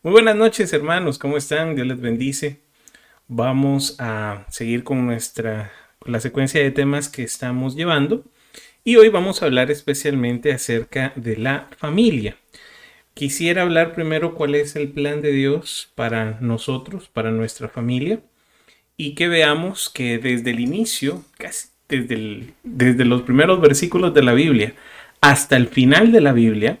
Muy buenas noches hermanos, ¿cómo están? Dios les bendice. Vamos a seguir con nuestra la secuencia de temas que estamos llevando y hoy vamos a hablar especialmente acerca de la familia. Quisiera hablar primero cuál es el plan de Dios para nosotros, para nuestra familia y que veamos que desde el inicio, casi desde, desde los primeros versículos de la Biblia hasta el final de la Biblia,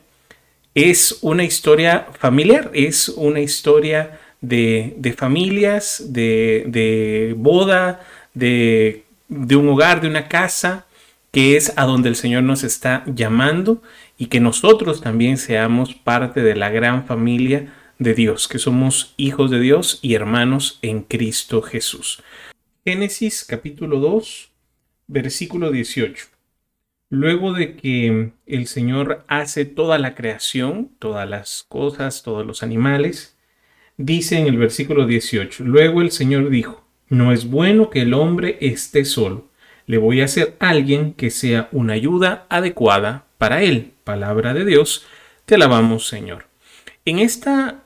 es una historia familiar, es una historia de, familias, de, boda, de, de un hogar, de una casa, que es a donde el Señor nos está llamando y que nosotros también seamos parte de la gran familia de Dios, que somos hijos de Dios y hermanos en Cristo Jesús. Génesis capítulo 2, versículo 18. Luego de que el Señor hace toda la creación, todas las cosas, todos los animales, dice en el versículo 18, luego el Señor dijo, no es bueno que el hombre esté solo, le voy a hacer alguien que sea una ayuda adecuada para él. Palabra de Dios, te alabamos Señor. En esta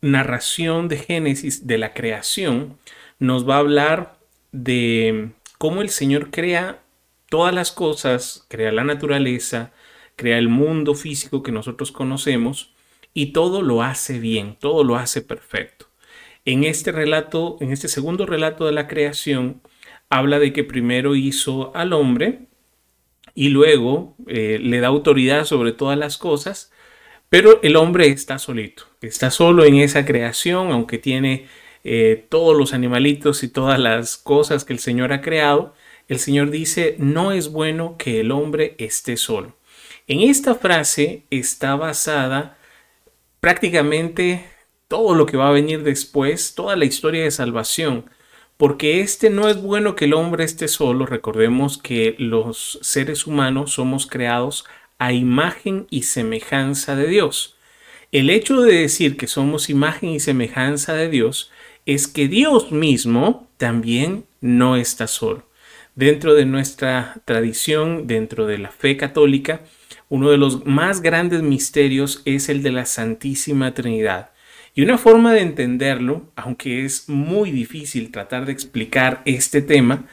narración de Génesis de la creación, nos va a hablar de cómo el Señor crea todas las cosas, crea la naturaleza, crea el mundo físico que nosotros conocemos y todo lo hace bien, todo lo hace perfecto. En este relato, en este segundo relato de la creación, habla de que primero hizo al hombre y luego eh, le da autoridad sobre todas las cosas, pero el hombre está solito, está solo en esa creación, aunque tiene eh, todos los animalitos y todas las cosas que el Señor ha creado, el Señor dice, no es bueno que el hombre esté solo. En esta frase está basada prácticamente todo lo que va a venir después, toda la historia de salvación, porque este no es bueno que el hombre esté solo. Recordemos que los seres humanos somos creados a imagen y semejanza de Dios. El hecho de decir que somos imagen y semejanza de Dios es que Dios mismo también no está solo. Dentro de nuestra tradición, dentro de la fe católica, uno de los más grandes misterios es el de la Santísima Trinidad. Y una forma de entenderlo, aunque es muy difícil tratar de explicar este tema,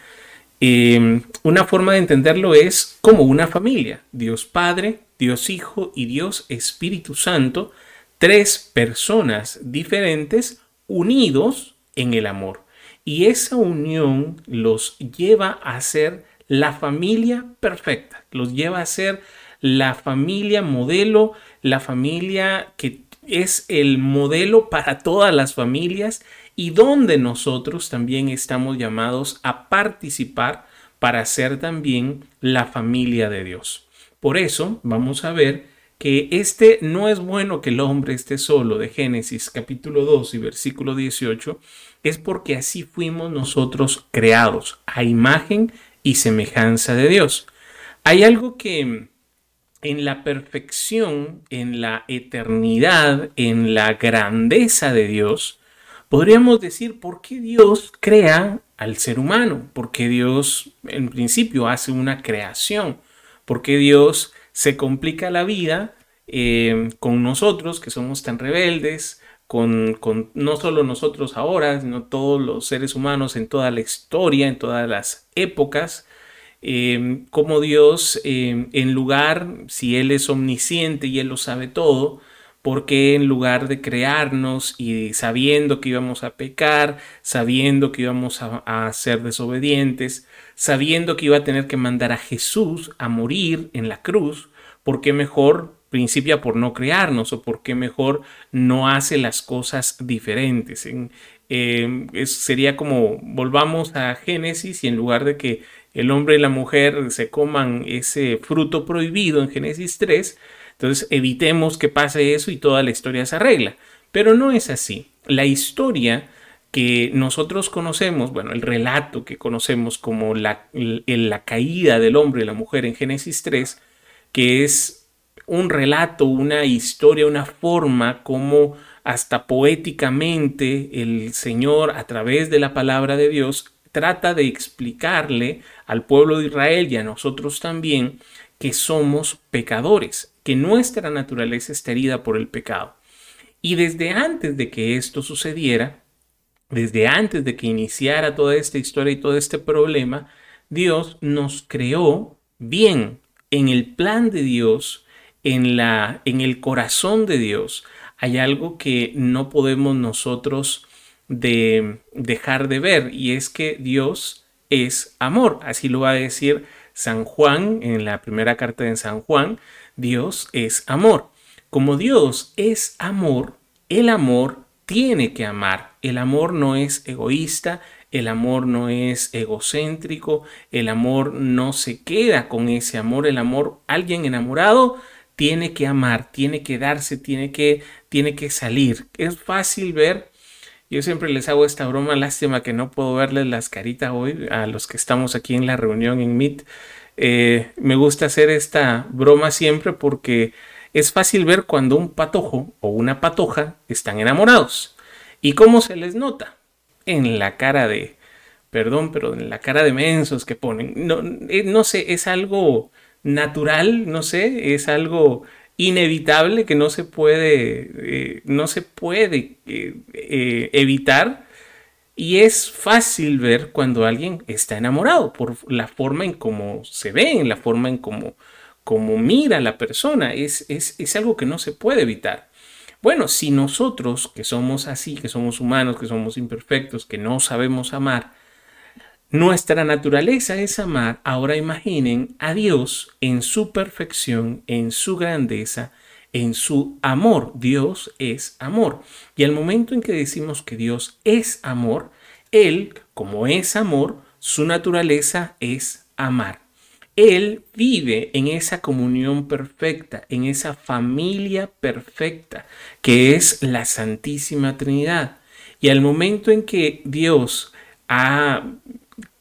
em, una forma de entenderlo es como una familia. Dios Padre, Dios Hijo y Dios Espíritu Santo, tres personas diferentes unidos en el amor. Y esa unión los lleva a ser la familia perfecta, los lleva a ser la familia modelo, la familia que es el modelo para todas las familias y donde nosotros también estamos llamados a participar para ser también la familia de Dios. Por eso vamos a ver que este no es bueno que el hombre esté solo de Génesis capítulo 2 y versículo 18, es porque así fuimos nosotros creados a imagen y semejanza de Dios. Hay algo que en la perfección, en la eternidad, en la grandeza de Dios, podríamos decir por qué Dios crea al ser humano, por qué Dios en principio hace una creación, por qué Dios se complica la vida eh, con nosotros que somos tan rebeldes, con, no solo nosotros ahora, sino todos los seres humanos en toda la historia, en todas las épocas, eh, como Dios, eh, en lugar, si Él es omnisciente y Él lo sabe todo, porque en lugar de crearnos y sabiendo que íbamos a pecar, sabiendo que íbamos a, a, ser desobedientes, sabiendo que iba a tener que mandar a Jesús a morir en la cruz, ¿por qué mejor principia por no crearnos o por qué mejor no hace las cosas diferentes? Eh, sería como volvamos a Génesis y en lugar de que el hombre y la mujer se coman ese fruto prohibido en Génesis 3, entonces evitemos que pase eso y toda la historia se arregla. Pero no es así. La historia que nosotros conocemos, bueno, el relato que conocemos como la, la caída del hombre y la mujer en Génesis 3, que es un relato, una historia, una forma como hasta poéticamente el Señor a través de la palabra de Dios trata de explicarle al pueblo de Israel y a nosotros también que somos pecadores, que nuestra naturaleza está herida por el pecado. Y desde antes de que esto sucediera, desde antes de que iniciara toda esta historia y todo este problema, Dios nos creó bien en el plan de Dios, en, la, en el corazón de Dios. Hay algo que no podemos nosotros de dejar de ver y es que Dios es amor. Así lo va a decir San Juan en la primera carta de San Juan. Dios es amor. Como Dios es amor, el amor tiene que amar. El amor no es egoísta, el amor no es egocéntrico, el amor no se queda con ese amor, el amor, alguien enamorado tiene que amar, tiene que darse, tiene que, tiene que salir. Es fácil ver, yo siempre les hago esta broma, lástima que no puedo verles las caritas hoy a los que estamos aquí en la reunión en Meet. Eh, me gusta hacer esta broma siempre porque es fácil ver cuando un patojo o una patoja están enamorados. ¿Y cómo se les nota? en la cara de, perdón, pero en la cara de mensos que ponen. No, eh, no sé, es algo natural, no sé, es algo inevitable que no se puede, eh, no se puede eh, evitar. Y es fácil ver cuando alguien está enamorado por la forma en cómo se ve, en la forma en cómo, cómo mira la persona. Es, es, es algo que no se puede evitar. Bueno, si nosotros que somos así, que somos humanos, que somos imperfectos, que no sabemos amar, nuestra naturaleza es amar, ahora imaginen a Dios en su perfección, en su grandeza, en su amor. Dios es amor. Y al momento en que decimos que Dios es amor, Él, como es amor, su naturaleza es amar. Él vive en esa comunión perfecta, en esa familia perfecta, que es la Santísima Trinidad. Y al momento en que Dios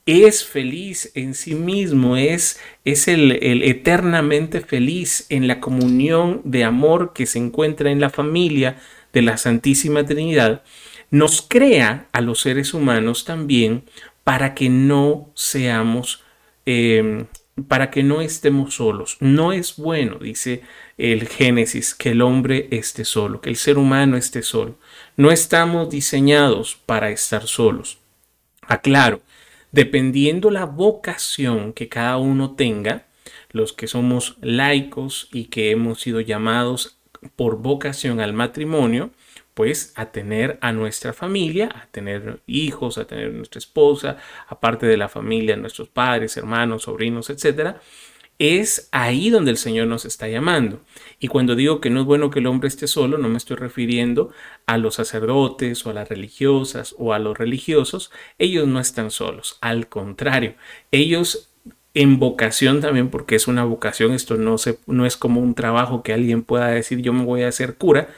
es feliz en sí mismo, es, es el, eternamente feliz en la comunión de amor que se encuentra en la familia de la Santísima Trinidad, nos crea a los seres humanos también para que no seamos eh, para que no estemos solos. No es bueno, dice el Génesis, que el hombre esté solo, que el ser humano esté solo. No estamos diseñados para estar solos. Aclaro, dependiendo la vocación que cada uno tenga, los que somos laicos y que hemos sido llamados por vocación al matrimonio, pues a tener a nuestra familia, a tener hijos, a tener nuestra esposa, aparte de la familia, nuestros padres, hermanos, sobrinos, etcétera, es ahí donde el Señor nos está llamando. Y cuando digo que no es bueno que el hombre esté solo, no me estoy refiriendo a los sacerdotes o a las religiosas o a los religiosos. Ellos no están solos. Al contrario, ellos en vocación también, porque es una vocación, esto no, no es como un trabajo que alguien pueda decir yo me voy a hacer cura,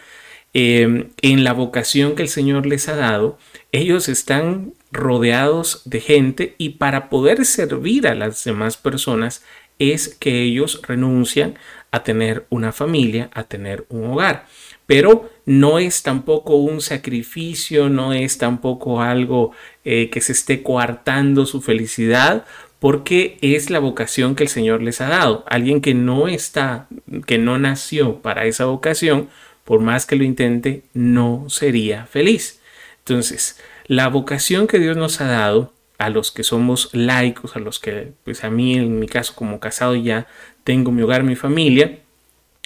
Em, en la vocación que el Señor les ha dado, ellos están rodeados de gente y para poder servir a las demás personas es que ellos renuncian a tener una familia, a tener un hogar. Pero no es tampoco un sacrificio, no es tampoco algo eh, que se esté coartando su felicidad, porque es la vocación que el Señor les ha dado. Alguien que no está, que no nació para esa vocación, por más que lo intente, no sería feliz. Entonces, la vocación que Dios nos ha dado a los que somos laicos, a los que, pues a mí en mi caso como casado ya tengo mi hogar, mi familia,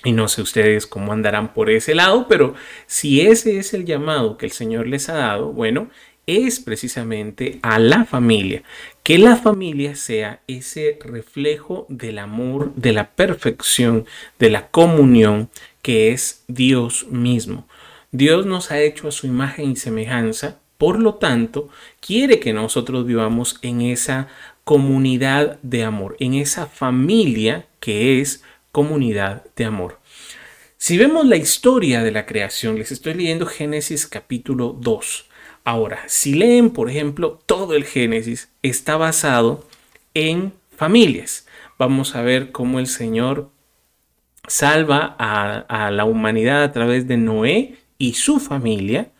y no sé ustedes cómo andarán por ese lado, pero si ese es el llamado que el Señor les ha dado, bueno, es precisamente a la familia. Que la familia sea ese reflejo del amor, de la perfección, de la comunión que es Dios mismo. Dios nos ha hecho a su imagen y semejanza, por lo tanto, quiere que nosotros vivamos en esa comunidad de amor, en esa familia que es comunidad de amor. Si vemos la historia de la creación, les estoy leyendo Génesis capítulo 2. Ahora, si leen, por ejemplo, todo el Génesis está basado en familias. Vamos a ver cómo el Señor salva a, la humanidad a través de Noé y su familia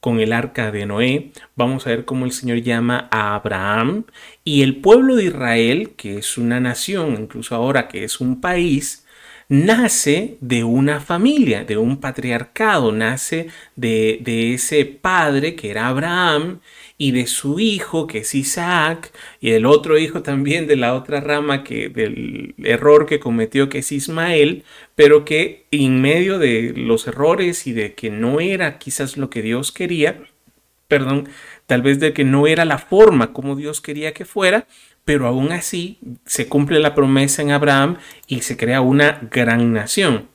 con el arca de Noé. Vamos a ver cómo el Señor llama a Abraham y el pueblo de Israel, que es una nación, incluso ahora que es un país, nace de una familia, de un patriarcado, nace de, ese padre que era Abraham y de su hijo que es Isaac y el otro hijo también de la otra rama que del error que cometió que es Ismael, pero que en medio de los errores y de que no era quizás lo que Dios quería, perdón, tal vez de que no era la forma como Dios quería que fuera, pero aún así se cumple la promesa en Abraham y se crea una gran nación.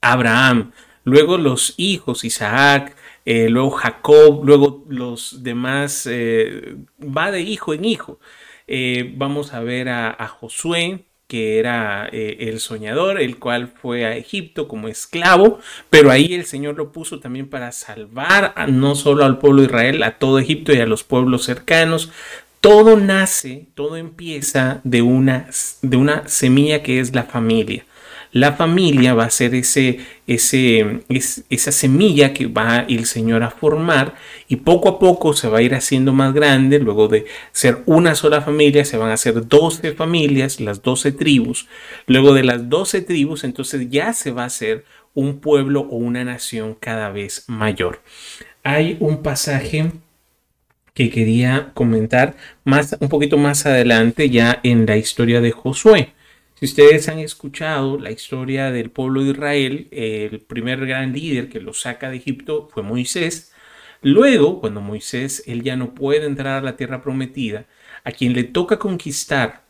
Abraham, luego los hijos Isaac, eh, luego Jacob, luego los demás, eh, va de hijo en hijo. Eh, vamos a ver a, Josué, que era el soñador, el cual fue a Egipto como esclavo, pero ahí el Señor lo puso también para salvar no solo al pueblo de Israel, a todo Egipto y a los pueblos cercanos. Todo nace, todo empieza de una, de una semilla que es la familia la familia va a ser ese, ese, esa semilla que va el Señor a formar y poco a poco se va a ir haciendo más grande. Luego de ser una sola familia, se van a hacer 12 familias, las 12 tribus. Luego de las 12 tribus, entonces ya se va a hacer un pueblo o una nación cada vez mayor. Hay un pasaje que quería comentar más un poquito más adelante ya en la historia de Josué. Si ustedes han escuchado la historia del pueblo de Israel, el primer gran líder que lo saca de Egipto fue Moisés. Luego, cuando Moisés, él ya no puede entrar a la tierra prometida, a quien le toca conquistar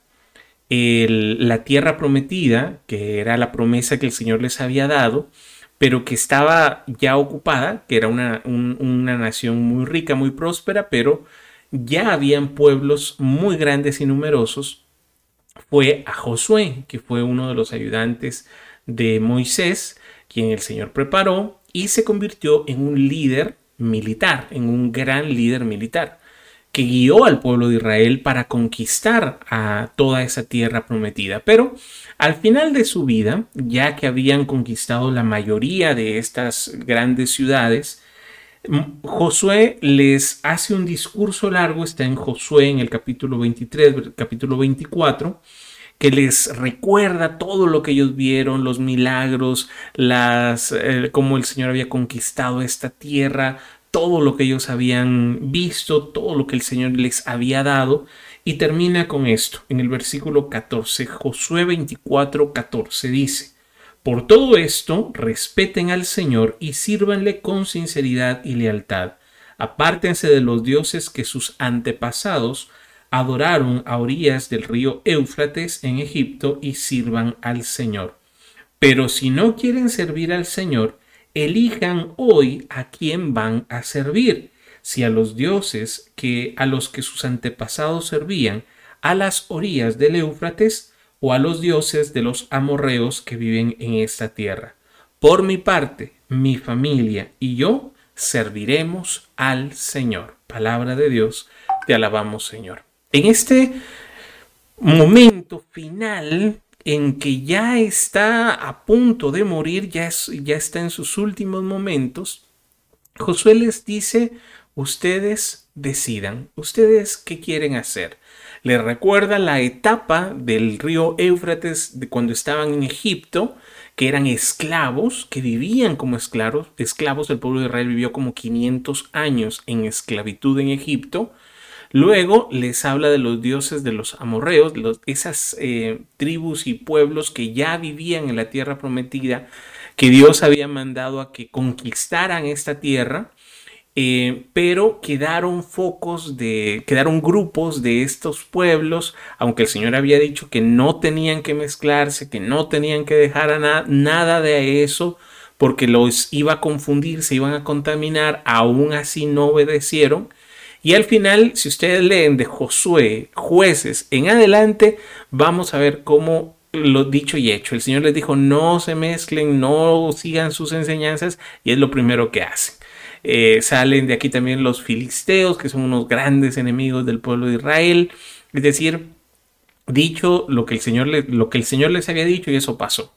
la tierra prometida, que era la promesa que el Señor les había dado, pero que estaba ya ocupada, que era una, una nación muy rica, muy próspera, pero ya habían pueblos muy grandes y numerosos fue a Josué, que fue uno de los ayudantes de Moisés, quien el Señor preparó y se convirtió en un líder militar, en un gran líder militar, que guió al pueblo de Israel para conquistar a toda esa tierra prometida. Pero al final de su vida, ya que habían conquistado la mayoría de estas grandes ciudades, Josué les hace un discurso largo, está en Josué en el capítulo 23, capítulo 24, que les recuerda todo lo que ellos vieron, los milagros, las, eh, cómo el Señor había conquistado esta tierra, todo lo que ellos habían visto, todo lo que el Señor les había dado. Y termina con esto, en el versículo 14, Josué 24, 14 dice, por todo esto, respeten al Señor y sírvanle con sinceridad y lealtad. Apártense de los dioses que sus antepasados adoraron a orillas del río Éufrates en Egipto y sirvan al Señor. Pero si no quieren servir al Señor, elijan hoy a quién van a servir, si a los dioses que a los que sus antepasados servían a las orillas del Éufrates o a los dioses de los amorreos que viven en esta tierra. Por mi parte, mi familia y yo serviremos al Señor. Palabra de Dios, te alabamos Señor. En este momento final en que ya está a punto de morir, ya, ya está en sus últimos momentos, Josué les dice, ustedes decidan, ustedes qué quieren hacer le recuerda la etapa del río Éufrates de cuando estaban en Egipto, que eran esclavos, que vivían como esclavos, esclavos, el pueblo de Israel vivió como 500 años en esclavitud en Egipto. Luego les habla de los dioses de los amorreos, esas eh, tribus y pueblos que ya vivían en la tierra prometida, que Dios había mandado a que conquistaran esta tierra eh, pero quedaron focos de, quedaron grupos de estos pueblos, aunque el Señor había dicho que no tenían que mezclarse, que no tenían que dejar a nada de eso, porque los iba a confundir, se iban a contaminar, aún así no obedecieron. Y al final, si ustedes leen de Josué, jueces en adelante, vamos a ver cómo lo dicho y hecho. El Señor les dijo, no se mezclen, no sigan sus enseñanzas, y es lo primero que hacen. Eh, salen de aquí también los filisteos, que son unos grandes enemigos del pueblo de Israel. Es decir, dicho lo que el Señor, lo que el Señor les había dicho y eso pasó.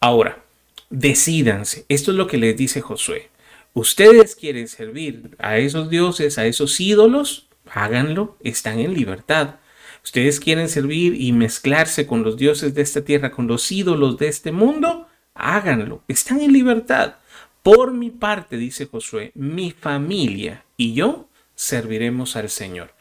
Ahora, decídanse. Esto es lo que les dice Josué. Ustedes quieren servir a esos dioses, a esos ídolos, háganlo, están en libertad. Ustedes quieren servir y mezclarse con los dioses de esta tierra, con los ídolos de este mundo, háganlo. Están en libertad. Por mi parte, dice Josué, mi familia y yo serviremos al Señor.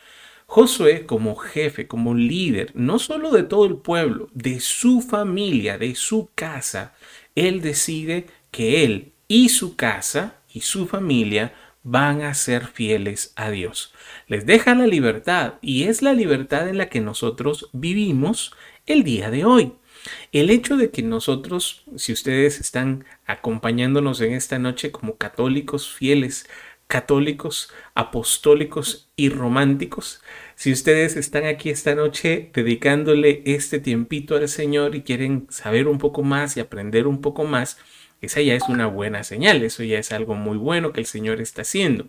Josué como jefe, como líder, no solo de todo el pueblo, de su familia, de su casa, él decide que él y su casa y su familia van a ser fieles a Dios. Les deja la libertad y es la libertad en la que nosotros vivimos el día de hoy. El hecho de que nosotros, si ustedes están acompañándonos en esta noche como católicos fieles, católicos, apostólicos y románticos, si ustedes están aquí esta noche dedicándole este tiempito al Señor y quieren saber un poco más y aprender un poco más, esa ya es una buena señal, eso ya es algo muy bueno que el Señor está haciendo.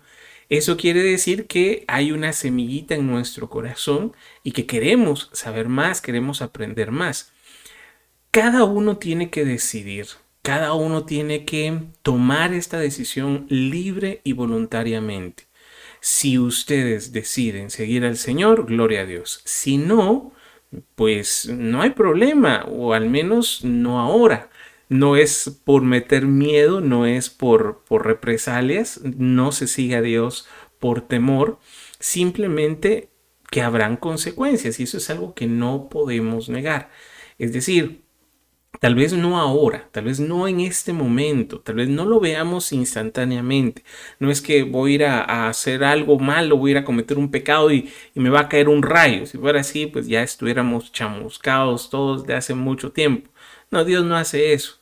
Eso quiere decir que hay una semillita en nuestro corazón y que queremos saber más, queremos aprender más. Cada uno tiene que decidir, cada uno tiene que tomar esta decisión libre y voluntariamente. Si ustedes deciden seguir al Señor, gloria a Dios. Si no, pues no hay problema, o al menos no ahora no es por meter miedo, no es por, represalias, no se sigue a Dios por temor, simplemente que habrán consecuencias y eso es algo que no podemos negar. Es decir, Tal vez no ahora, tal vez no en este momento, tal vez no lo veamos instantáneamente. No es que voy a ir a, hacer algo malo, voy a ir a cometer un pecado y, y, me va a caer un rayo. Si fuera así, pues ya estuviéramos chamuscados todos de hace mucho tiempo. No, Dios no hace eso.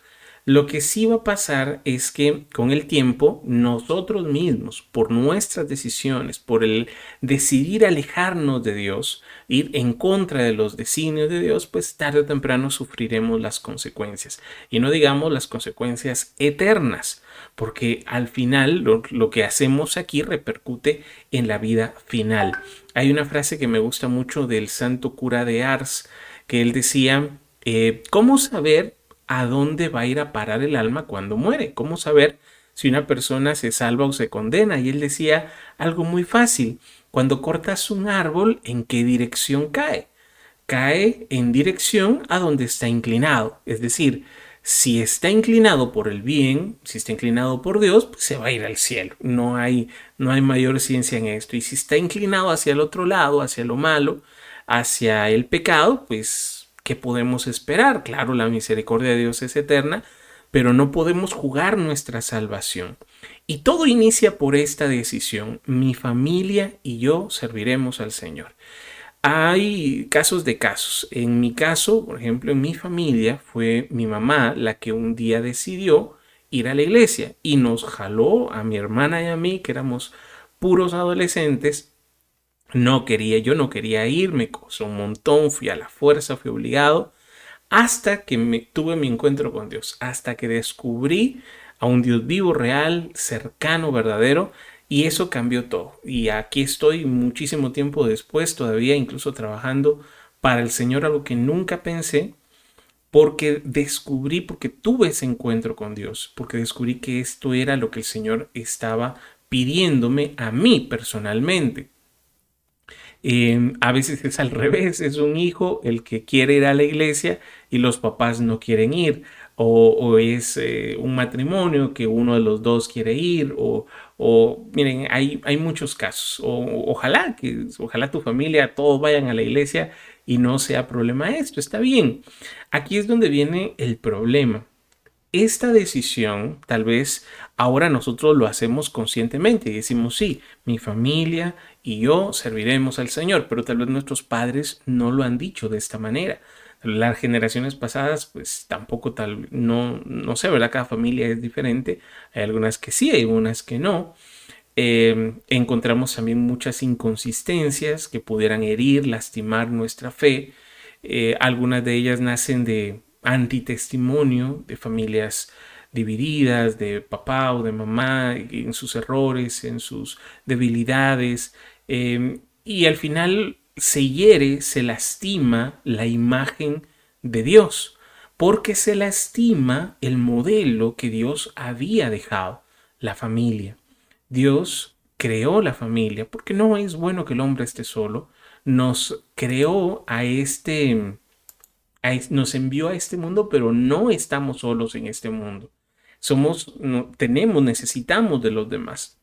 Lo que sí va a pasar es que con el tiempo nosotros mismos, por nuestras decisiones, por el decidir alejarnos de Dios, ir en contra de los designios de Dios, pues tarde o temprano sufriremos las consecuencias. Y no digamos las consecuencias eternas, porque al final lo, que hacemos aquí repercute en la vida final. Hay una frase que me gusta mucho del santo cura de Ars, que él decía, eh, ¿cómo saber a dónde va a ir a parar el alma cuando muere. ¿Cómo saber si una persona se salva o se condena? Y él decía algo muy fácil. Cuando cortas un árbol, ¿en qué dirección cae? Cae en dirección a donde está inclinado. Es decir, si está inclinado por el bien, si está inclinado por Dios, pues se va a ir al cielo. No hay, no hay mayor ciencia en esto. Y si está inclinado hacia el otro lado, hacia lo malo, hacia el pecado, pues ¿qué podemos esperar? Claro, la misericordia de Dios es eterna, pero no podemos jugar nuestra salvación. Y todo inicia por esta decisión. Mi familia y yo serviremos al Señor. Hay casos de casos. En mi caso, por ejemplo, en mi familia fue mi mamá la que un día decidió ir a la iglesia y nos jaló a mi hermana y a mí, que éramos puros adolescentes, no quería, yo no quería ir, me costó un montón, fui a la fuerza, fui obligado, hasta que tuve mi encuentro con Dios, hasta que descubrí a un Dios vivo, real, cercano, verdadero, y eso cambió todo. Y aquí estoy muchísimo tiempo después, todavía incluso trabajando para el Señor, algo que nunca pensé, porque descubrí, porque tuve ese encuentro con Dios, porque descubrí que esto era lo que el Señor estaba pidiéndome a mí personalmente. Em, a veces es al revés, es un hijo el que quiere ir a la iglesia y los papás no quieren ir. O, es eh, un matrimonio que uno de los dos quiere ir. O, miren, hay, hay muchos casos. O, ojalá que, ojalá tu familia, todos vayan a la iglesia y no sea problema esto. Está bien. Aquí es donde viene el problema esta decisión tal vez ahora nosotros lo hacemos conscientemente y decimos, sí, mi familia y yo serviremos al Señor, pero tal vez nuestros padres no lo han dicho de esta manera. Las generaciones pasadas, pues tampoco tal, no, no sé, ¿verdad? Cada familia es diferente. Hay algunas que sí, hay algunas que no. Em, encontramos también muchas inconsistencias que pudieran herir, lastimar nuestra fe. Eh, algunas de ellas nacen de antitestimonio de familias divididas, de papá o de mamá, en sus errores, en sus debilidades, em, y al final se hiere, se lastima la imagen de Dios, porque se lastima el modelo que Dios había dejado, la familia. Dios creó la familia, porque no es bueno que el hombre esté solo, nos creó a este, nos envió a este mundo, pero no estamos solos en este mundo. Somos, tenemos, necesitamos de los demás.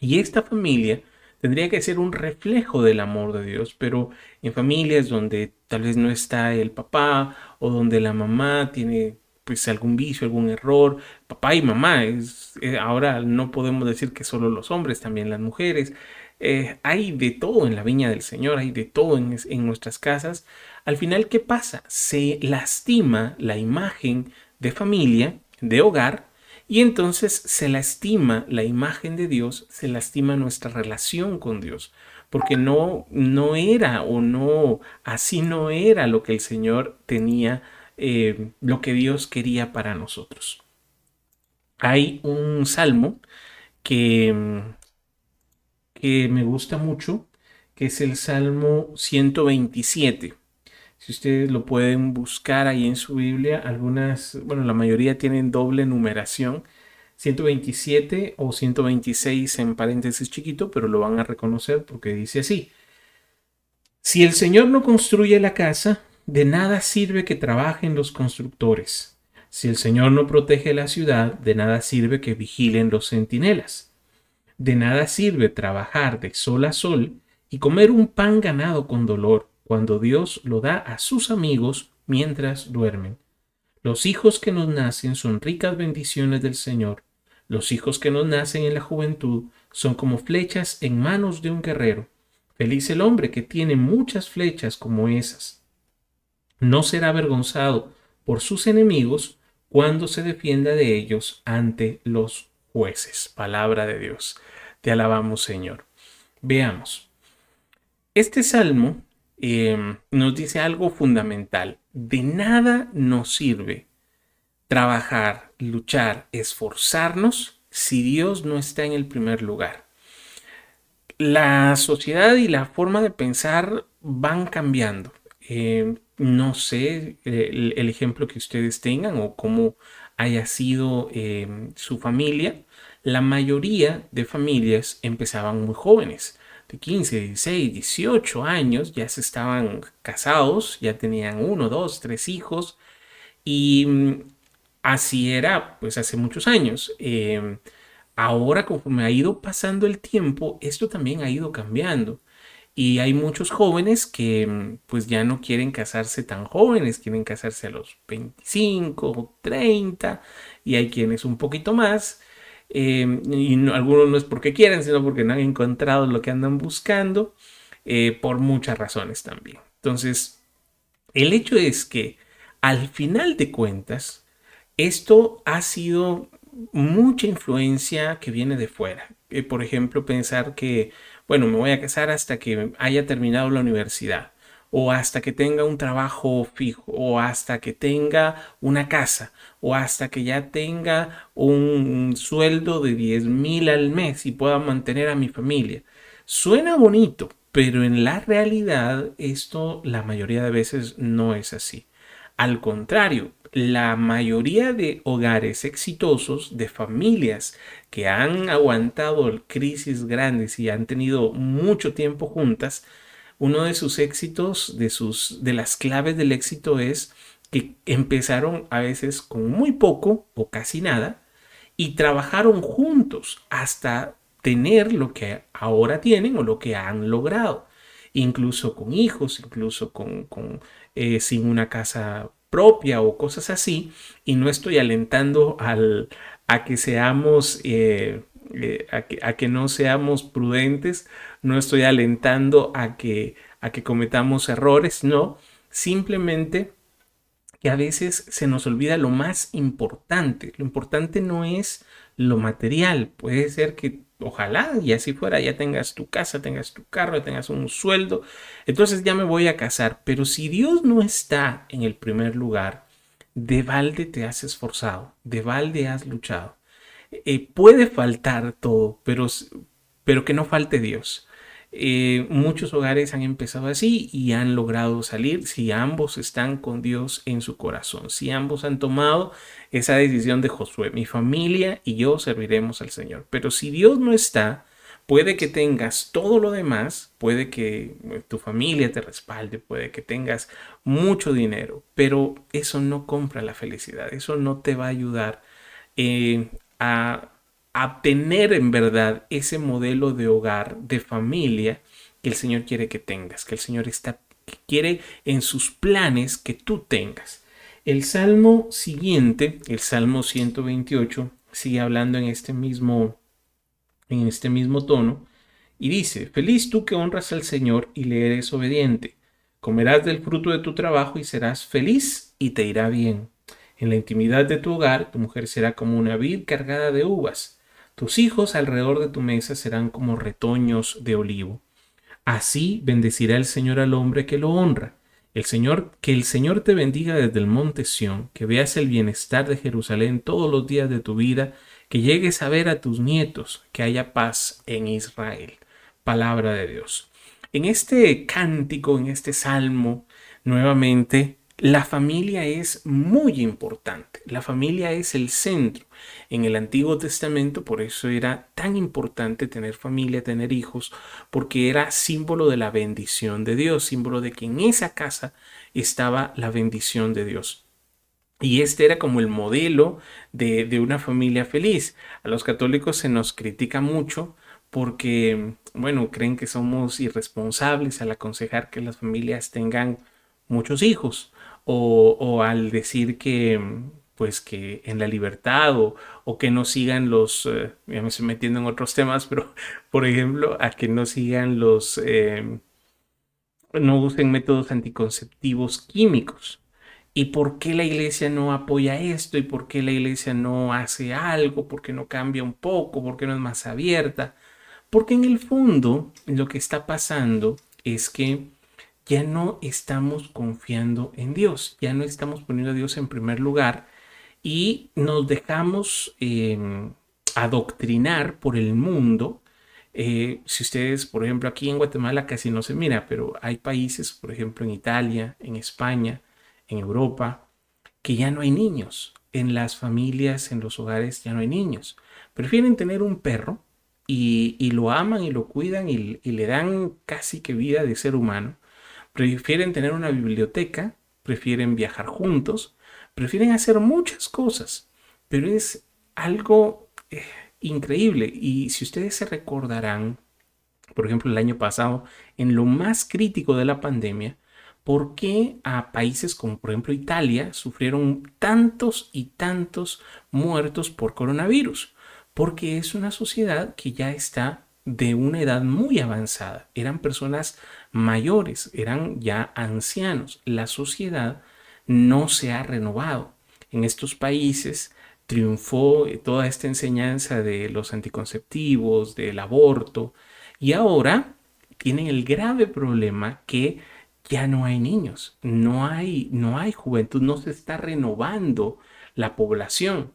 Y esta familia tendría que ser un reflejo del amor de Dios, pero en familias donde tal vez no está el papá o donde la mamá tiene pues algún vicio, algún error, papá y mamá, es, eh, ahora no podemos decir que solo los hombres, también las mujeres, eh, hay de todo en la viña del Señor, hay de todo en, en nuestras casas. Al final, ¿qué pasa? Se lastima la imagen de familia, de hogar, y entonces se lastima la imagen de Dios, se lastima nuestra relación con Dios, porque no, no era o no, así no era lo que el Señor tenía eh, lo que Dios quería para nosotros. Hay un salmo que, que me gusta mucho, que es el Salmo 127. Si ustedes lo pueden buscar ahí en su Biblia, algunas, bueno, la mayoría tienen doble numeración. 127 o 126 en paréntesis chiquito, pero lo van a reconocer porque dice así. Si el Señor no construye la casa, de nada sirve que trabajen los constructores. Si el Señor no protege la ciudad, de nada sirve que vigilen los centinelas. De nada sirve trabajar de sol a sol y comer un pan ganado con dolor, cuando Dios lo da a sus amigos mientras duermen. Los hijos que nos nacen son ricas bendiciones del Señor. Los hijos que nos nacen en la juventud son como flechas en manos de un guerrero. Feliz el hombre que tiene muchas flechas como esas no será avergonzado por sus enemigos cuando se defienda de ellos ante los jueces. Palabra de Dios. Te alabamos, Señor. Veamos. Este salmo em, nos dice algo fundamental. De nada nos sirve trabajar, luchar, esforzarnos si Dios no está en el primer lugar. La sociedad y la forma de pensar van cambiando. Em, no sé el, ejemplo que ustedes tengan o cómo haya sido em, su familia. La mayoría de familias empezaban muy jóvenes, de 15, 16, 18 años, ya se estaban casados, ya tenían uno, dos, tres hijos y mm, así era pues hace muchos años. Em, ahora conforme ha ido pasando el tiempo, esto también ha ido cambiando. Y hay muchos jóvenes que mm, pues ya no quieren casarse tan jóvenes, quieren casarse a los 25 o 30 y hay quienes un poquito más. Em, y algunos no es porque quieren, sino porque no han encontrado lo que andan buscando, eh, por muchas razones también. Entonces, el hecho es que al final de cuentas, esto ha sido mucha influencia que viene de fuera. Eh, por ejemplo, pensar que bueno, me voy a casar hasta que haya terminado la universidad, o hasta que tenga un trabajo fijo, o hasta que tenga una casa, o hasta que ya tenga un sueldo de 10 mil al mes y pueda mantener a mi familia. Suena bonito, pero en la realidad esto la mayoría de veces no es así. Al contrario, la mayoría de hogares exitosos, de familias que han aguantado crisis grandes y han tenido mucho tiempo juntas, uno de sus éxitos, de, sus, de las claves del éxito es que empezaron a veces con muy poco o casi nada y trabajaron juntos hasta tener lo que ahora tienen o lo que han logrado, incluso con hijos, incluso con, eh, sin una casa propia o cosas así, y no estoy alentando al, a que seamos, eh, eh, a, que, no seamos prudentes, no estoy alentando a que, a que cometamos errores, no, simplemente que a veces se nos olvida lo más importante. Lo importante no es lo material, puede ser que ojalá y así fuera, ya tengas tu casa, tengas tu carro, tengas un sueldo, entonces ya me voy a casar. Pero si Dios no está en el primer lugar, de balde te has esforzado, de balde has luchado. Eh, puede faltar todo, pero, pero que no falte Dios. Eh, muchos hogares han empezado así y han logrado salir si ambos están con Dios en su corazón, si ambos han tomado esa decisión de Josué, mi familia y yo serviremos al Señor. Pero si Dios no está, Puede que tengas todo lo demás, puede que eh, tu familia te respalde, puede que tengas mucho dinero, pero eso no compra la felicidad, eso no te va a ayudar a, tener en verdad ese modelo de hogar, de familia que el Señor quiere que tengas, que el Señor está, que quiere en sus planes que tú tengas. El salmo siguiente, el salmo 128, sigue hablando en este mismo en este mismo tono, y dice, Feliz tú que honras al Señor y le eres obediente. Comerás del fruto de tu trabajo y serás feliz y te irá bien. En la intimidad de tu hogar, tu mujer será como una vid cargada de uvas. Tus hijos alrededor de tu mesa serán como retoños de olivo. Así bendecirá el Señor al hombre que lo honra. El Señor, que el Señor te bendiga desde el monte Sión, que veas el bienestar de Jerusalén todos los días de tu vida que llegues a ver a tus nietos, que haya paz en Israel. Palabra de Dios. En este cántico, en este salmo, nuevamente, la familia es muy importante. La familia es el centro. En el Antiguo Testamento, por eso era tan importante tener familia, tener hijos, porque era símbolo de la bendición de Dios, símbolo de que en esa casa estaba la bendición de Dios. Y este era como el modelo de, una familia feliz. A los católicos se nos critica mucho porque, bueno, creen que somos irresponsables al aconsejar que las familias tengan muchos hijos o, al decir que, pues que en la libertad o, que no sigan los, eh, ya me estoy metiendo en otros temas, pero por ejemplo, a que no sigan los, eh, no usen métodos anticonceptivos químicos. ¿Y por qué la iglesia no apoya esto? ¿Y por qué la iglesia no hace algo? ¿Por qué no cambia un poco? ¿Por qué no es más abierta? Porque en el fondo lo que está pasando es que ya no estamos confiando en Dios, ya no estamos poniendo a Dios en primer lugar y nos dejamos em, adoctrinar por el mundo. Eh, si ustedes, por ejemplo, aquí en Guatemala casi no se mira, pero hay países, por ejemplo, en Italia, en España, en Europa, que ya no hay niños. En las familias, en los hogares, ya no hay niños. Prefieren tener un perro y, lo aman y lo cuidan y, y le dan casi que vida de ser humano. Prefieren tener una biblioteca, prefieren viajar juntos, prefieren hacer muchas cosas, pero es algo eh, increíble. Y si ustedes se recordarán, por ejemplo, el año pasado, en lo más crítico de la pandemia, ¿por qué a países como por ejemplo Italia sufrieron tantos y tantos muertos por coronavirus? Porque es una sociedad que ya está de una edad muy avanzada. Eran personas mayores, eran ya ancianos. La sociedad no se ha renovado. En estos países triunfó toda esta enseñanza de los anticonceptivos, del aborto, y ahora tienen el grave problema que ya no hay niños, no hay, no hay juventud, no se está renovando la población.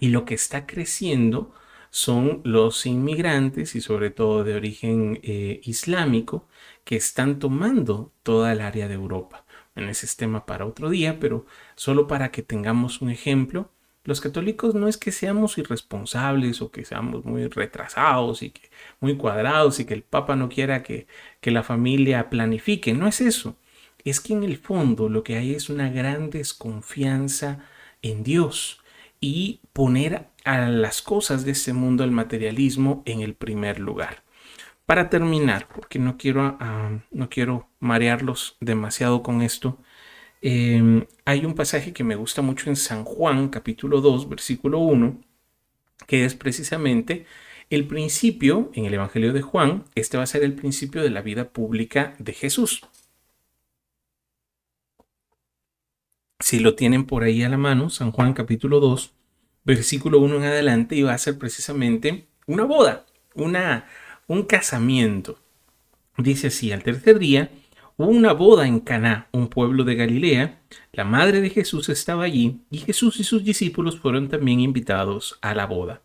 Y lo que está creciendo son los inmigrantes y sobre todo de origen eh, islámico que están tomando toda el área de Europa. En ese tema para otro día, pero solo para que tengamos un ejemplo, los católicos no es que seamos irresponsables o que seamos muy retrasados y que muy cuadrados y que el Papa no quiera que, que la familia planifique. No es eso. Es que en el fondo lo que hay es una gran desconfianza en Dios y poner a las cosas de este mundo, el materialismo, en el primer lugar. Para terminar, porque no quiero, ah, no quiero marearlos demasiado con esto, Em, hay un pasaje que me gusta mucho en San Juan, capítulo 2, versículo 1, que es precisamente el principio, en el Evangelio de Juan, este va a ser el principio de la vida pública de Jesús. Si lo tienen por ahí a la mano, San Juan capítulo 2, versículo 1 en adelante, y va a ser precisamente una boda, una, un casamiento. Dice así, al tercer día, Hubo una boda en Caná, un pueblo de Galilea. La madre de Jesús estaba allí y Jesús y sus discípulos fueron también invitados a la boda.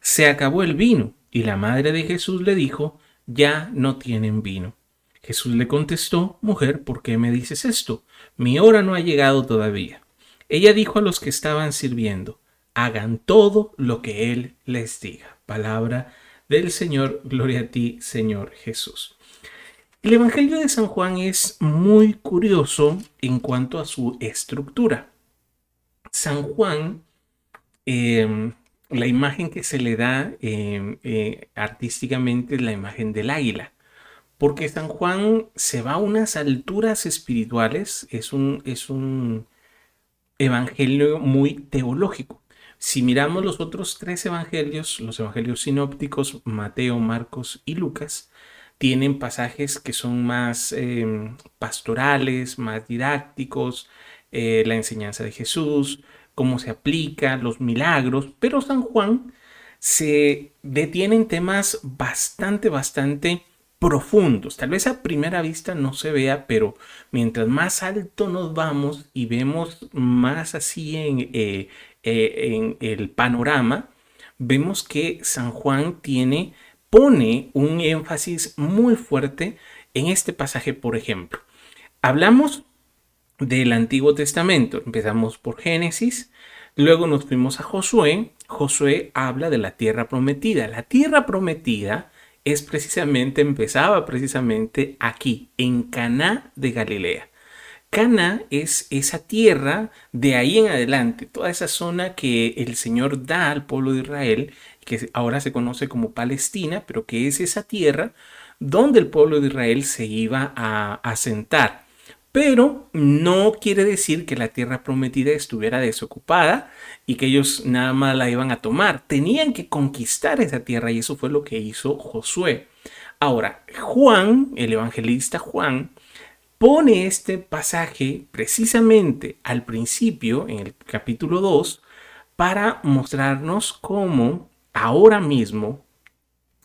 Se acabó el vino y la madre de Jesús le dijo, ya no tienen vino. Jesús le contestó, mujer, ¿por qué me dices esto? Mi hora no ha llegado todavía. Ella dijo a los que estaban sirviendo, hagan todo lo que Él les diga. Palabra del Señor. Gloria a ti, Señor Jesús. El Evangelio de San Juan es muy curioso en cuanto a su estructura. San Juan, em, la imagen que se le da em, eh, artísticamente es la imagen del águila, porque San Juan se va a unas alturas espirituales, es un, es un evangelio muy teológico. Si miramos los otros tres evangelios, los evangelios sinópticos, Mateo, Marcos y Lucas, tienen pasajes que son más em, pastorales, más didácticos, eh, la enseñanza de Jesús, cómo se aplica, los milagros, pero San Juan se detiene en temas bastante, bastante profundos. Tal vez a primera vista no se vea, pero mientras más alto nos vamos y vemos más así en, eh, eh, en el panorama, vemos que San Juan tiene pone un énfasis muy fuerte en este pasaje, por ejemplo. Hablamos del Antiguo Testamento, empezamos por Génesis, luego nos fuimos a Josué, Josué habla de la tierra prometida. La tierra prometida es precisamente, empezaba precisamente aquí, en Caná de Galilea. Cana es esa tierra de ahí en adelante, toda esa zona que el Señor da al pueblo de Israel que ahora se conoce como Palestina, pero que es esa tierra donde el pueblo de Israel se iba a asentar. Pero no quiere decir que la tierra prometida estuviera desocupada y que ellos nada más la iban a tomar. Tenían que conquistar esa tierra y eso fue lo que hizo Josué. Ahora, Juan, el evangelista Juan, pone este pasaje precisamente al principio, en el capítulo 2, para mostrarnos cómo ahora mismo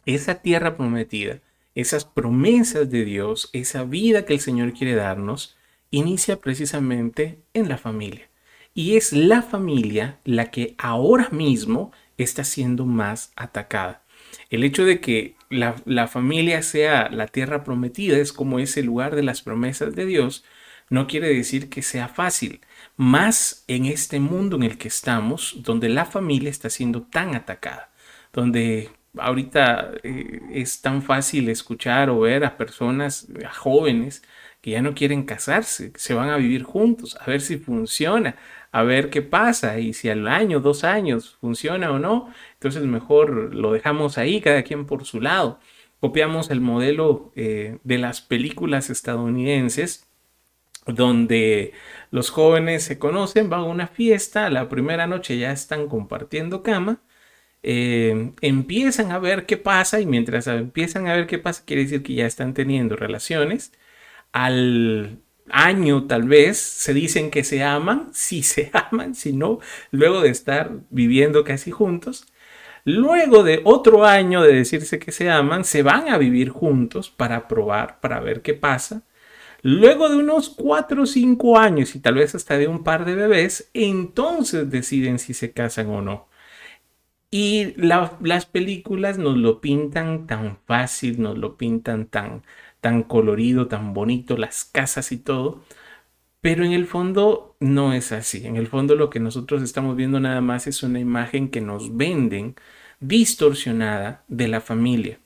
esa tierra prometida, esas promesas de Dios, esa vida que el Señor quiere darnos, inicia precisamente en la familia. Y es la familia la que ahora mismo está siendo más atacada. El hecho de que la, la, familia sea la tierra prometida es como ese lugar de las promesas de Dios, no quiere decir que sea fácil, más en este mundo en el que estamos, donde la familia está siendo tan atacada donde ahorita eh, es tan fácil escuchar o ver a personas, a jóvenes, que ya no quieren casarse, se van a vivir juntos, a ver si funciona, a ver qué pasa y si al año, dos años funciona o no, entonces mejor lo dejamos ahí, cada quien por su lado. Copiamos el modelo eh, de las películas estadounidenses donde los jóvenes se conocen, van a una fiesta, la primera noche ya están compartiendo cama, eh, empiezan a ver qué pasa y mientras empiezan a ver qué pasa quiere decir que ya están teniendo relaciones. Al año tal vez se dicen que se aman, si se aman, si no, luego de estar viviendo casi juntos. Luego de otro año de decirse que se aman, se van a vivir juntos para probar, para ver qué pasa. Luego de unos 4 o 5 años y tal vez hasta de un par de bebés, entonces deciden si se casan o no. Y las películas nos lo pintan tan fácil, nos lo pintan tan, tan colorido, tan bonito, las casas y todo. Pero en el fondo no es así. En el fondo lo que nosotros estamos viendo nada más es una imagen que nos venden distorsionada de la familia.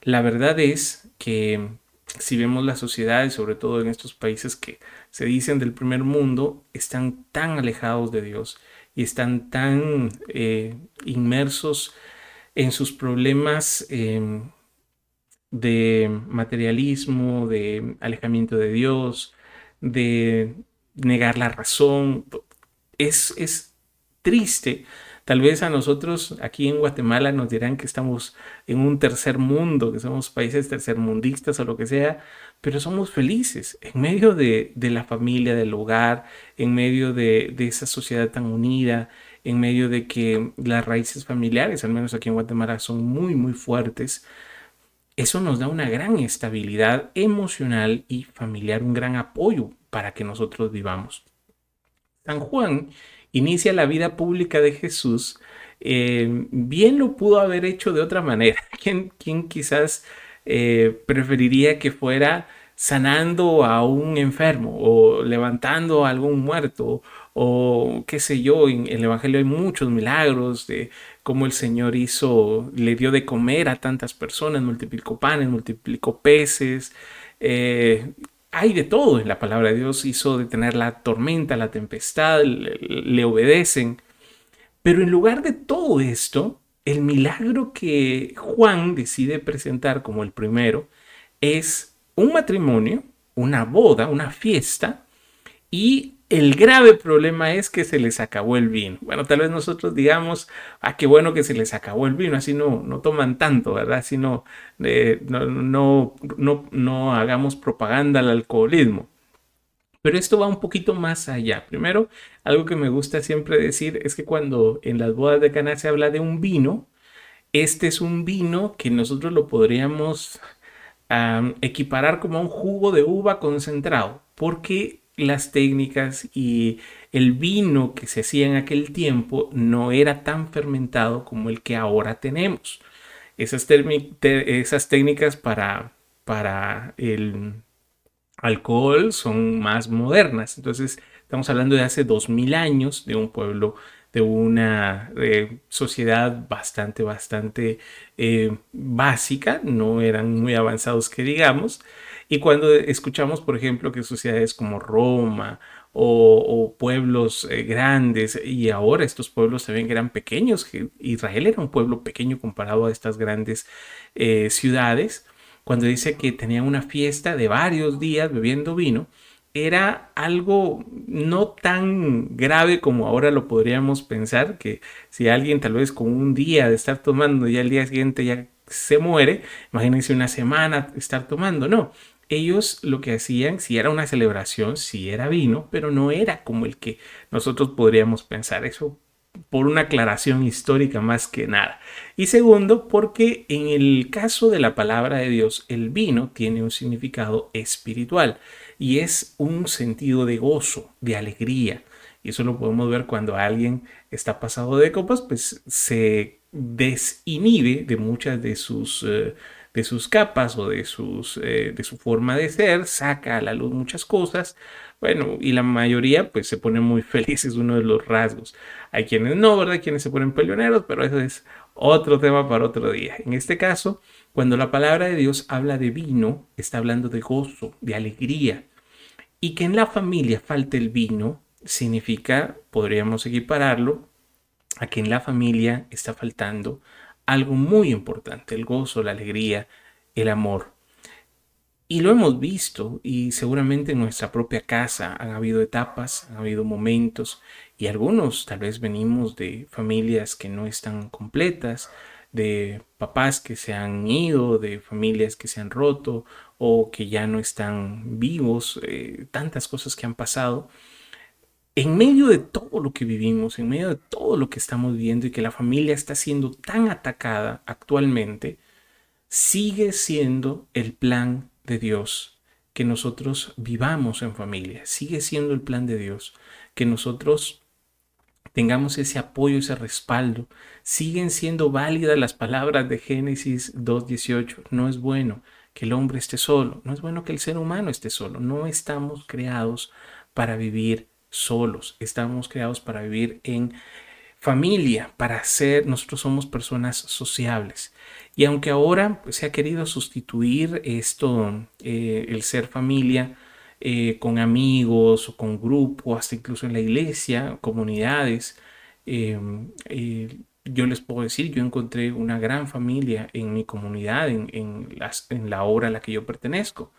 La verdad es que si vemos la sociedad y sobre todo en estos países que se dicen del primer mundo, están tan alejados de Dios y están tan eh, inmersos en sus problemas em, de materialismo, de alejamiento de Dios, de negar la razón. Es, es triste. Tal vez a nosotros aquí en Guatemala nos dirán que estamos en un tercer mundo, que somos países tercermundistas o lo que sea, pero somos felices en medio de, la familia, del hogar, en medio de, esa sociedad tan unida, en medio de que las raíces familiares, al menos aquí en Guatemala, son muy, muy fuertes. Eso nos da una gran estabilidad emocional y familiar, un gran apoyo para que nosotros vivamos. San Juan inicia la vida pública de Jesús. Eh, bien lo pudo haber hecho de otra manera. ¿Quién, quién quizás eh, preferiría que fuera sanando a un enfermo o levantando a algún muerto o qué sé yo, en el Evangelio hay muchos milagros de cómo el Señor hizo, le dio de comer a tantas personas, multiplicó panes, multiplicó peces. Eh, hay de todo en la palabra de Dios, hizo detener la tormenta, la tempestad, le obedecen. Pero en lugar de todo esto, el milagro que Juan decide presentar como el primero es un matrimonio, una boda, una fiesta, y el grave problema es que se les acabó el vino. Bueno, tal vez nosotros digamos, ah, qué bueno que se les acabó el vino, así no, no toman tanto, ¿verdad? Así no, eh, no, no, no, no hagamos propaganda al alcoholismo. Pero esto va un poquito más allá. Primero, algo que me gusta siempre decir es que cuando en las bodas de Cana se habla de un vino, este es un vino que nosotros lo podríamos equiparar como un jugo de uva concentrado, porque las técnicas y el vino que se hacía en aquel tiempo no era tan fermentado como el que ahora tenemos. Esas, técnicas para, para el alcohol son más modernas. Entonces, estamos hablando de hace 2000 años, de un pueblo, de una sociedad bastante, bastante eh, básica, no eran muy avanzados que digamos. Y cuando escuchamos, por ejemplo, que sociedades como Roma o, pueblos eh, grandes, y ahora estos pueblos también eran pequeños, Israel era un pueblo pequeño comparado a estas grandes eh, ciudades, cuando dice que tenían una fiesta de varios días bebiendo vino, era algo no tan grave como ahora lo podríamos pensar, que si alguien tal vez con un día de estar tomando y al día siguiente ya se muere, imagínense una semana estar tomando, no. Ellos lo que hacían, si era una celebración, si era vino, pero no era como el que nosotros podríamos pensar. Eso por una aclaración histórica más que nada. Y segundo, porque en el caso de la palabra de Dios, el vino tiene un significado espiritual y es un sentido de gozo, de alegría. Y eso lo podemos ver cuando alguien está pasado de copas, pues se desinhibe de muchas de sus, eh, de sus capas o de, sus, eh, de su forma de ser, saca a la luz muchas cosas, bueno, y la mayoría pues se pone muy feliz, es uno de los rasgos. Hay quienes no, ¿verdad? Quienes se ponen peleoneros, pero eso es otro tema para otro día. En este caso, cuando la palabra de Dios habla de vino, está hablando de gozo, de alegría. Y que en la familia falte el vino significa, podríamos equipararlo, a que en la familia está faltando algo muy importante, el gozo, la alegría, el amor. Y lo hemos visto y seguramente en nuestra propia casa han habido etapas, han habido momentos y algunos tal vez venimos de familias que no están completas, de papás que se han ido, de familias que se han roto o que ya no están vivos, eh, tantas cosas que han pasado. En medio de todo lo que vivimos, en medio de todo lo que estamos viendo y que la familia está siendo tan atacada actualmente, sigue siendo el plan de Dios que nosotros vivamos en familia. Sigue siendo el plan de Dios que nosotros tengamos ese apoyo, ese respaldo. Siguen siendo válidas las palabras de Génesis 2.18. No es bueno que el hombre esté solo, no es bueno que el ser humano esté solo. No estamos creados para vivir solos, estamos creados para vivir en familia, para ser, nosotros somos personas sociables. Y aunque ahora pues, se ha querido sustituir esto, eh, el ser familia, eh, con amigos o con grupos, hasta incluso en la iglesia, comunidades, em, eh, yo les puedo decir, yo encontré una gran familia en mi comunidad, en, las, en la obra a la que yo pertenezco.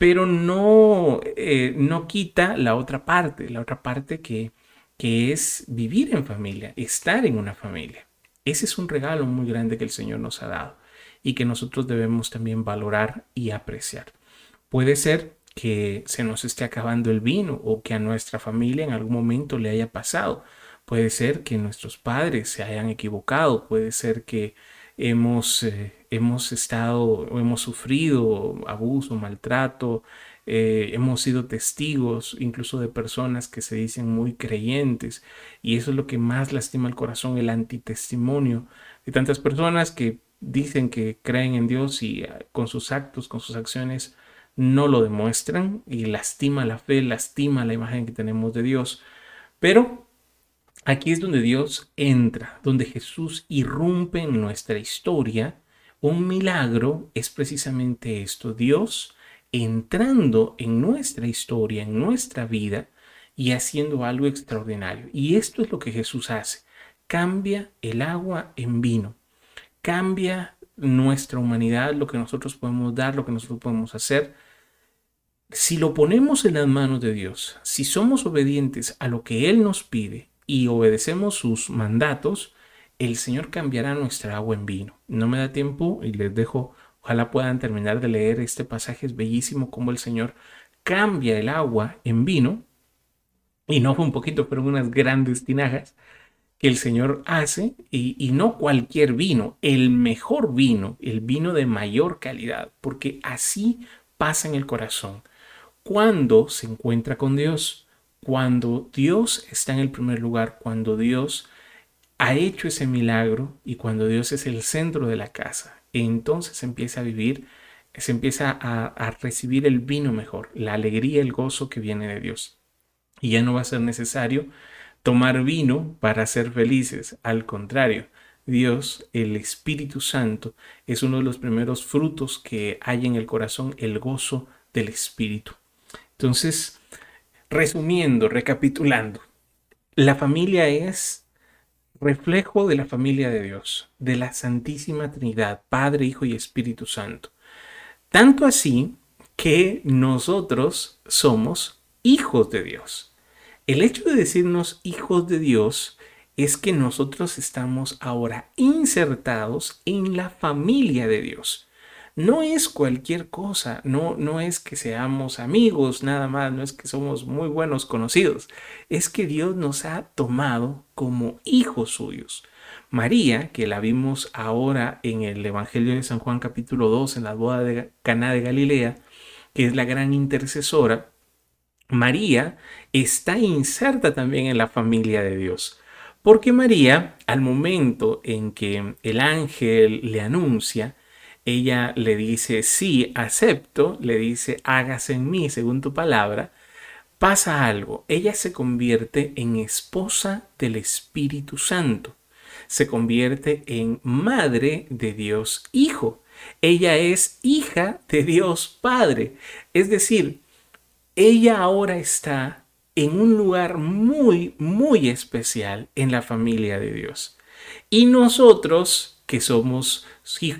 Pero no, no quita la otra parte, la otra parte que, que es vivir en familia, estar en una familia. Ese es un regalo muy grande que el Señor nos ha dado y que nosotros debemos también valorar y apreciar. Puede ser que se nos esté acabando el vino o que a nuestra familia en algún momento le haya pasado. Puede ser que nuestros padres se hayan equivocado. Puede ser que hemos, eh, hemos estado hemos sufrido abuso, maltrato, eh, hemos sido testigos incluso de personas que se dicen muy creyentes y eso es lo que más lastima el corazón, el antitestimonio de tantas personas que dicen que creen en Dios y ah, con sus actos, con sus acciones no lo demuestran y lastima la fe, lastima la imagen que tenemos de Dios. Pero aquí es donde Dios entra, donde Jesús irrumpe en nuestra historia. Un milagro es precisamente esto, Dios entrando en nuestra historia, en nuestra vida y haciendo algo extraordinario. Y esto es lo que Jesús hace. Cambia el agua en vino. Cambia nuestra humanidad, lo que nosotros podemos dar, lo que nosotros podemos hacer. Si lo ponemos en las manos de Dios, si somos obedientes a lo que Él nos pide y obedecemos sus mandatos, el Señor cambiará nuestra agua en vino. No me da tiempo y les dejo, ojalá puedan terminar de leer este pasaje, es bellísimo como el Señor cambia el agua en vino, y no fue un poquito, fueron unas grandes tinajas que el Señor hace, y, y no cualquier vino, el mejor vino, el vino de mayor calidad, porque así pasa en el corazón. Cuando se encuentra con Dios, cuando Dios está en el primer lugar, cuando Dios ha hecho ese milagro y cuando Dios es el centro de la casa, entonces empieza a vivir, se empieza a, a recibir el vino mejor, la alegría, el gozo que viene de Dios. Y ya no va a ser necesario tomar vino para ser felices, al contrario, Dios, el Espíritu Santo, es uno de los primeros frutos que hay en el corazón, el gozo del Espíritu. Entonces, resumiendo, recapitulando, la familia es reflejo de la familia de Dios, de la Santísima Trinidad, Padre, Hijo y Espíritu Santo. Tanto así que nosotros somos hijos de Dios. El hecho de decirnos hijos de Dios es que nosotros estamos ahora insertados en la familia de Dios no es cualquier cosa, no, no es que seamos amigos nada más, no es que somos muy buenos conocidos, es que Dios nos ha tomado como hijos suyos. María, que la vimos ahora en el Evangelio de San Juan capítulo 2, en la boda de Caná de Galilea, que es la gran intercesora, María está inserta también en la familia de Dios. Porque María, al momento en que el ángel le anuncia ella le dice, sí, acepto, le dice, hágase en mí según tu palabra, pasa algo. Ella se convierte en esposa del Espíritu Santo. Se convierte en madre de Dios Hijo. Ella es hija de Dios Padre. Es decir, ella ahora está en un lugar muy, muy especial en la familia de Dios. Y nosotros, que somos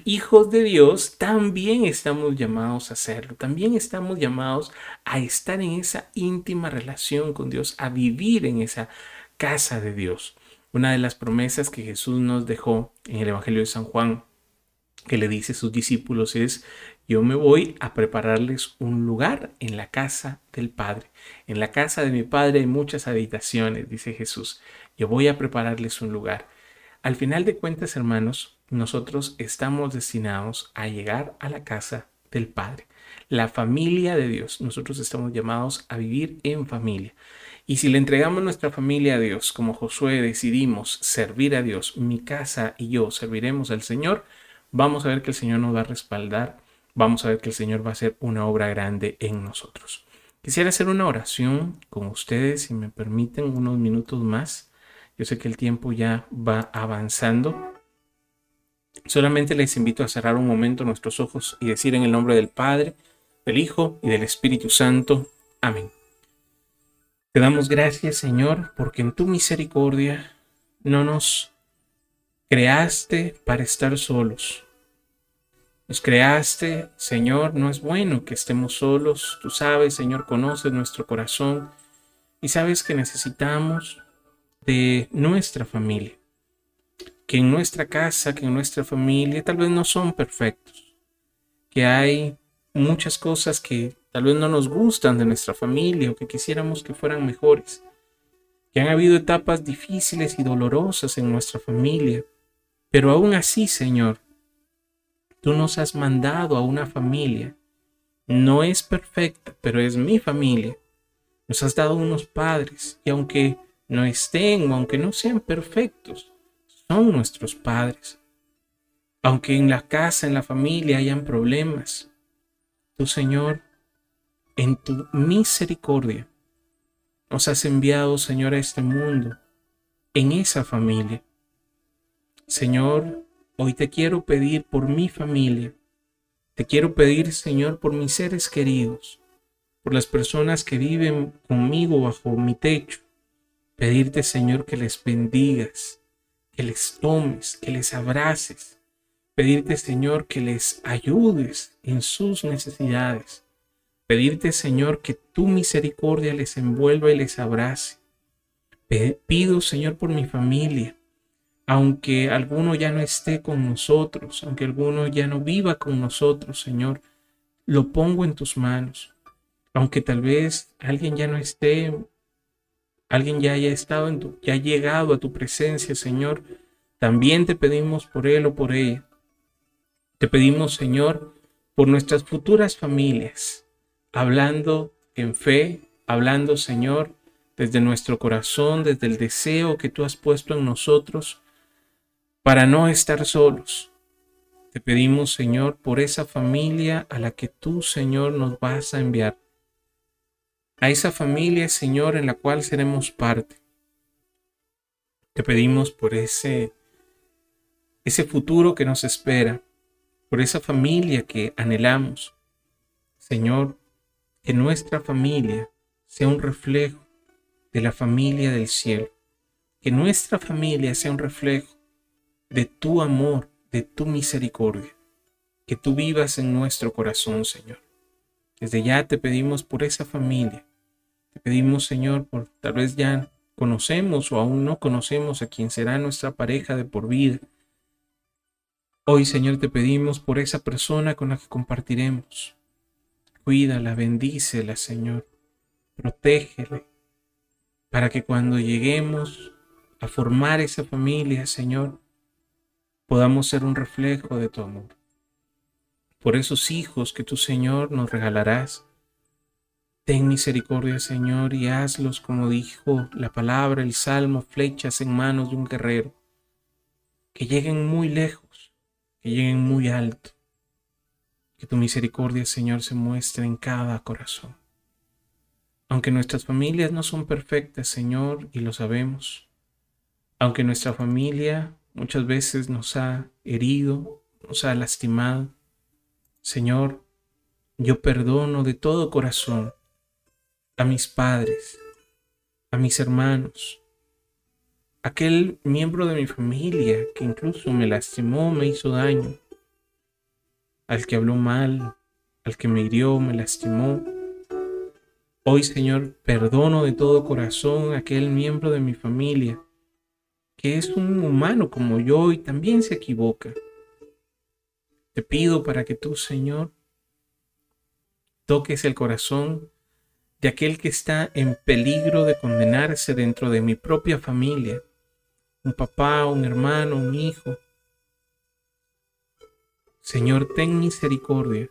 hijos de Dios, también estamos llamados a hacerlo, también estamos llamados a estar en esa íntima relación con Dios, a vivir en esa casa de Dios. Una de las promesas que Jesús nos dejó en el Evangelio de San Juan, que le dice a sus discípulos es, yo me voy a prepararles un lugar en la casa del Padre. En la casa de mi Padre hay muchas habitaciones, dice Jesús. Yo voy a prepararles un lugar. Al final de cuentas, hermanos, nosotros estamos destinados a llegar a la casa del Padre, la familia de Dios. Nosotros estamos llamados a vivir en familia. Y si le entregamos nuestra familia a Dios, como Josué decidimos servir a Dios, mi casa y yo serviremos al Señor, vamos a ver que el Señor nos va a respaldar, vamos a ver que el Señor va a hacer una obra grande en nosotros. Quisiera hacer una oración con ustedes, si me permiten unos minutos más. Yo sé que el tiempo ya va avanzando. Solamente les invito a cerrar un momento nuestros ojos y decir en el nombre del Padre, del Hijo y del Espíritu Santo. Amén. Te damos gracias, Señor, porque en tu misericordia no nos creaste para estar solos. Nos creaste, Señor, no es bueno que estemos solos. Tú sabes, Señor, conoces nuestro corazón y sabes que necesitamos de nuestra familia que en nuestra casa, que en nuestra familia tal vez no son perfectos, que hay muchas cosas que tal vez no nos gustan de nuestra familia o que quisiéramos que fueran mejores, que han habido etapas difíciles y dolorosas en nuestra familia, pero aún así, Señor, tú nos has mandado a una familia. No es perfecta, pero es mi familia. Nos has dado unos padres y aunque no estén o aunque no sean perfectos, son nuestros padres. Aunque en la casa, en la familia hayan problemas, tu Señor, en tu misericordia, nos has enviado, Señor, a este mundo en esa familia. Señor, hoy te quiero pedir por mi familia. Te quiero pedir, Señor, por mis seres queridos, por las personas que viven conmigo bajo mi techo. Pedirte, Señor, que les bendigas, que les tomes, que les abraces. Pedirte, Señor, que les ayudes en sus necesidades. Pedirte, Señor, que tu misericordia les envuelva y les abrace. Pido, Señor, por mi familia, aunque alguno ya no esté con nosotros, aunque alguno ya no viva con nosotros, Señor, lo pongo en tus manos. Aunque tal vez alguien ya no esté, alguien ya haya estado en tu, ya ha llegado a tu presencia, Señor, también te pedimos por él o por ella. Te pedimos, Señor, por nuestras futuras familias, hablando en fe, hablando, Señor, desde nuestro corazón, desde el deseo que tú has puesto en nosotros para no estar solos. Te pedimos, Señor, por esa familia a la que tú, Señor, nos vas a enviar. A esa familia, Señor, en la cual seremos parte. Te pedimos por ese ese futuro que nos espera, por esa familia que anhelamos. Señor, que nuestra familia sea un reflejo de la familia del cielo. Que nuestra familia sea un reflejo de tu amor, de tu misericordia. Que tú vivas en nuestro corazón, Señor. Desde ya te pedimos por esa familia. Te pedimos, Señor, por tal vez ya conocemos o aún no conocemos a quien será nuestra pareja de por vida. Hoy, Señor, te pedimos por esa persona con la que compartiremos. Cuídala, bendícela, Señor. Protégele, para que cuando lleguemos a formar esa familia, Señor, podamos ser un reflejo de tu amor. Por esos hijos que tu Señor nos regalarás, ten misericordia, Señor, y hazlos como dijo la palabra, el salmo, flechas en manos de un guerrero, que lleguen muy lejos, que lleguen muy alto, que tu misericordia, Señor, se muestre en cada corazón. Aunque nuestras familias no son perfectas, Señor, y lo sabemos, aunque nuestra familia muchas veces nos ha herido, nos ha lastimado, Señor, yo perdono de todo corazón a mis padres, a mis hermanos, aquel miembro de mi familia que incluso me lastimó, me hizo daño, al que habló mal, al que me hirió, me lastimó. Hoy, Señor, perdono de todo corazón a aquel miembro de mi familia que es un humano como yo y también se equivoca. Te pido para que tú, Señor, toques el corazón de aquel que está en peligro de condenarse dentro de mi propia familia, un papá, un hermano, un hijo. Señor, ten misericordia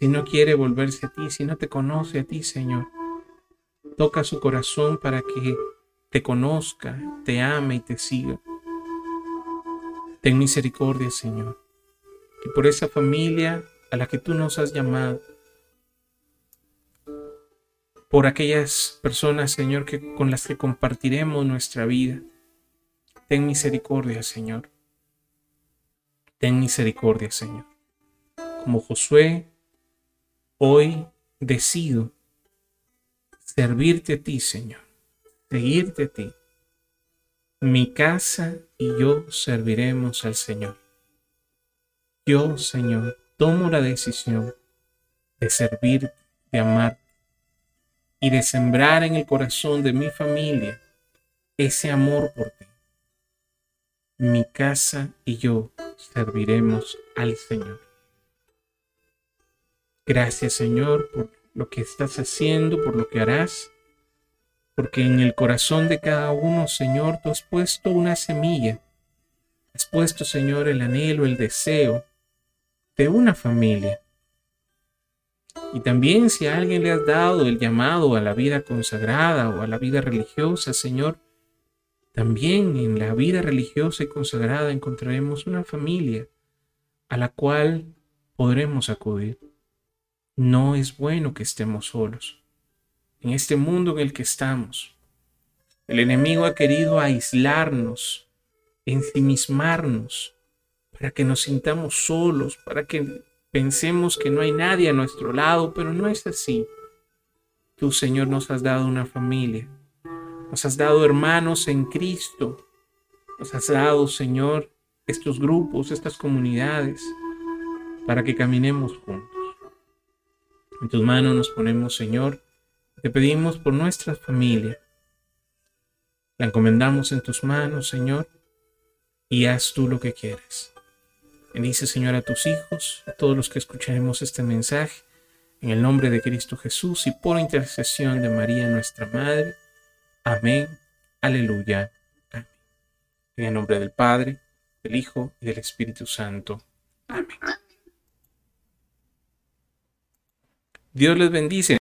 si no quiere volverse a ti, si no te conoce a ti, Señor. Toca su corazón para que te conozca, te ame y te siga. Ten misericordia, Señor. Y por esa familia a la que tú nos has llamado, por aquellas personas, Señor, que, con las que compartiremos nuestra vida. Ten misericordia, Señor. Ten misericordia, Señor. Como Josué Hoy decido servirte a ti, Señor, seguirte a ti. Mi casa y yo serviremos al Señor. Yo, Señor, tomo la decisión de servir, de amar y de sembrar en el corazón de mi familia ese amor por ti. Mi casa y yo serviremos al Señor. Gracias Señor por lo que estás haciendo, por lo que harás, porque en el corazón de cada uno, Señor, tú has puesto una semilla. Has puesto, Señor, el anhelo, el deseo de una familia. Y también si a alguien le has dado el llamado a la vida consagrada o a la vida religiosa, Señor, también en la vida religiosa y consagrada encontraremos una familia a la cual podremos acudir. No es bueno que estemos solos. En este mundo en el que estamos, El enemigo ha querido aislarnos, ensimismarnos, para que nos sintamos solos, para que pensemos que no hay nadie a nuestro lado, pero no es así. Tú, Señor, nos has dado una familia, nos has dado hermanos en Cristo, nos has dado, Señor, estos grupos, estas comunidades, para que caminemos juntos. En tus manos nos ponemos, Señor, te pedimos por nuestra familia. La encomendamos en tus manos, Señor, y haz tú lo que quieres. Bendice, Señor, a tus hijos, a todos los que escucharemos este mensaje, en el nombre de Cristo Jesús y por intercesión de María, nuestra Madre. Amén. Aleluya. Amén. En el nombre del Padre, del Hijo y del Espíritu Santo. Amén. Dios les bendice.